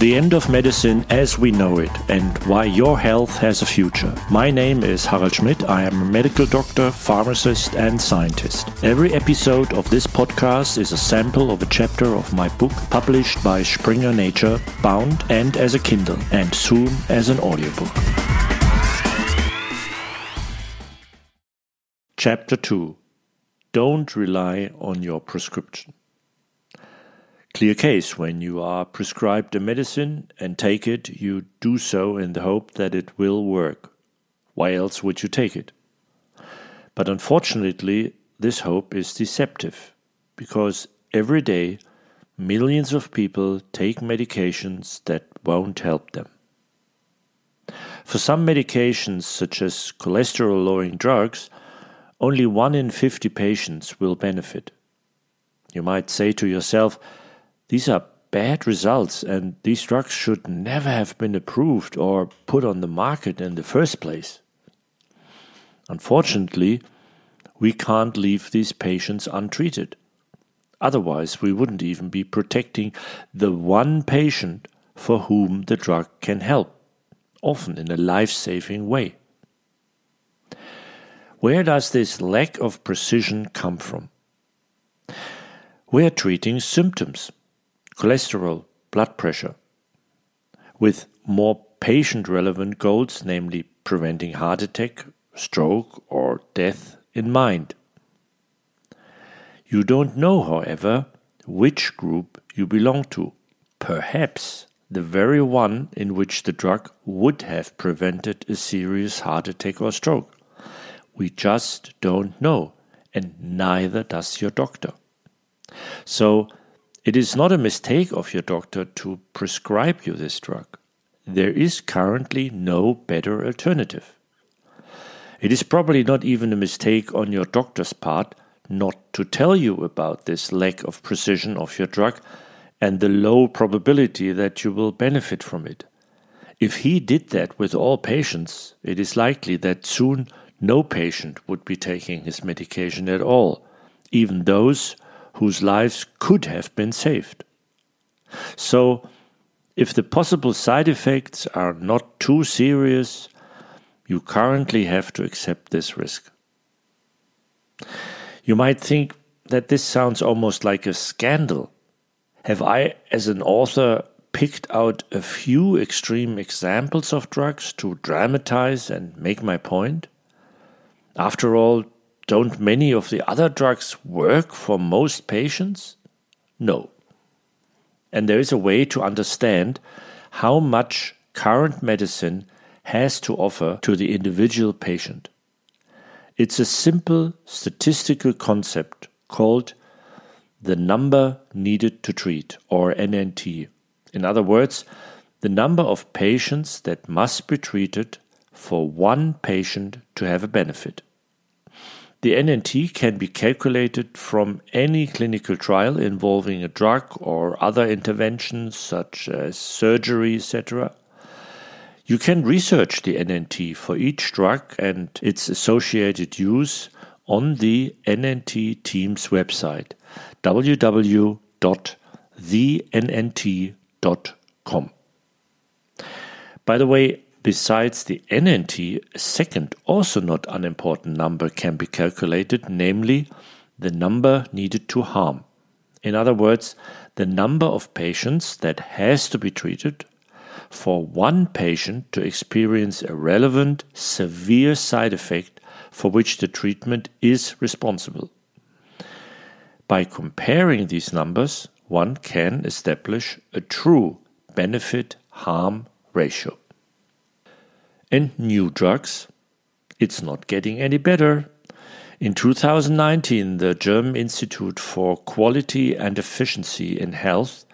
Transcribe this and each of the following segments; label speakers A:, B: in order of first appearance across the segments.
A: The end of medicine as we know it and why your health has a future. My name is Harald Schmidt. I am a medical doctor, pharmacist, and scientist. Every episode of this podcast is a sample of a chapter of my book published by Springer Nature, bound and as a Kindle, and soon as an audiobook. Chapter 2 Don't rely on your prescription. Clear case when you are prescribed a medicine and take it, you do so in the hope that it will work. Why else would you take it? But unfortunately, this hope is deceptive because every day millions of people take medications that won't help them. For some medications, such as cholesterol lowering drugs, only 1 in 50 patients will benefit. You might say to yourself, these are bad results, and these drugs should never have been approved or put on the market in the first place. Unfortunately, we can't leave these patients untreated. Otherwise, we wouldn't even be protecting the one patient for whom the drug can help, often in a life saving way. Where does this lack of precision come from? We're treating symptoms cholesterol, blood pressure, with more patient relevant goals, namely preventing heart attack, stroke, or death in mind. You don't know, however, which group you belong to. Perhaps the very one in which the drug would have prevented a serious heart attack or stroke. We just don't know, and neither does your doctor. So, it is not a mistake of your doctor to prescribe you this drug. There is currently no better alternative. It is probably not even a mistake on your doctor's part not to tell you about this lack of precision of your drug and the low probability that you will benefit from it. If he did that with all patients, it is likely that soon no patient would be taking his medication at all, even those whose lives could have been saved. So, if the possible side effects are not too serious, you currently have to accept this risk. You might think that this sounds almost like a scandal. Have I, as an author, picked out a few extreme examples of drugs to dramatize and make my point? After all, don't many of the other drugs work for most patients? No. And there is a way to understand how much current medicine has to offer to the individual patient. It's a simple statistical concept called the number needed to treat, or NNT. In other words, the number of patients that must be treated for one patient to have a benefit. The NNT can be calculated from any clinical trial involving a drug or other interventions such as surgery, etc. You can research the NNT for each drug and its associated use on the NNT team's website www.thennt.com. By the way, Besides the NNT, a second, also not unimportant number can be calculated, namely the number needed to harm. In other words, the number of patients that has to be treated for one patient to experience a relevant, severe side effect for which the treatment is responsible. By comparing these numbers, one can establish a true benefit harm ratio and new drugs. It's not getting any better. In 2019, the German Institute for Quality and Efficiency in Health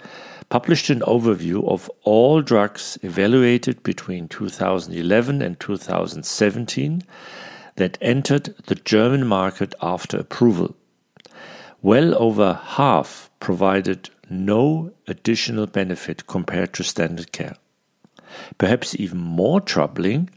A: published an overview of all drugs evaluated between 2011 and 2017 that entered the German market after approval. Well over half provided no additional benefit compared to standard care. Perhaps even more troubling,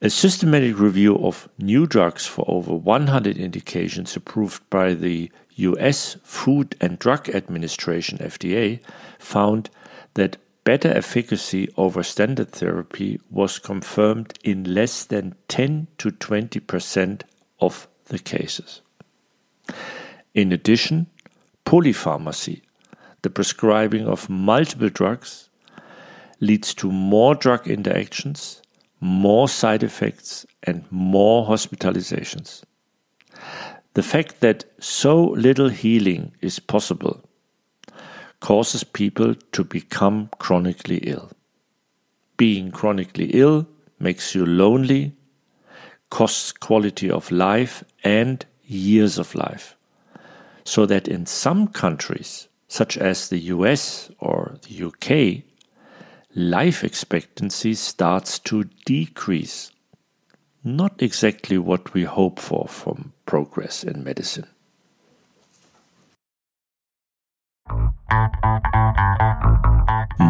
A: a systematic review of new drugs for over 100 indications approved by the US Food and Drug Administration FDA found that better efficacy over standard therapy was confirmed in less than 10 to 20% of the cases. In addition, polypharmacy, the prescribing of multiple drugs, leads to more drug interactions, more side effects, and more hospitalizations. The fact that so little healing is possible causes people to become chronically ill. Being chronically ill makes you lonely, costs quality of life and years of life. So that in some countries, such as the US or the UK, life expectancy starts to decrease. Not exactly what we hope for from progress in medicine.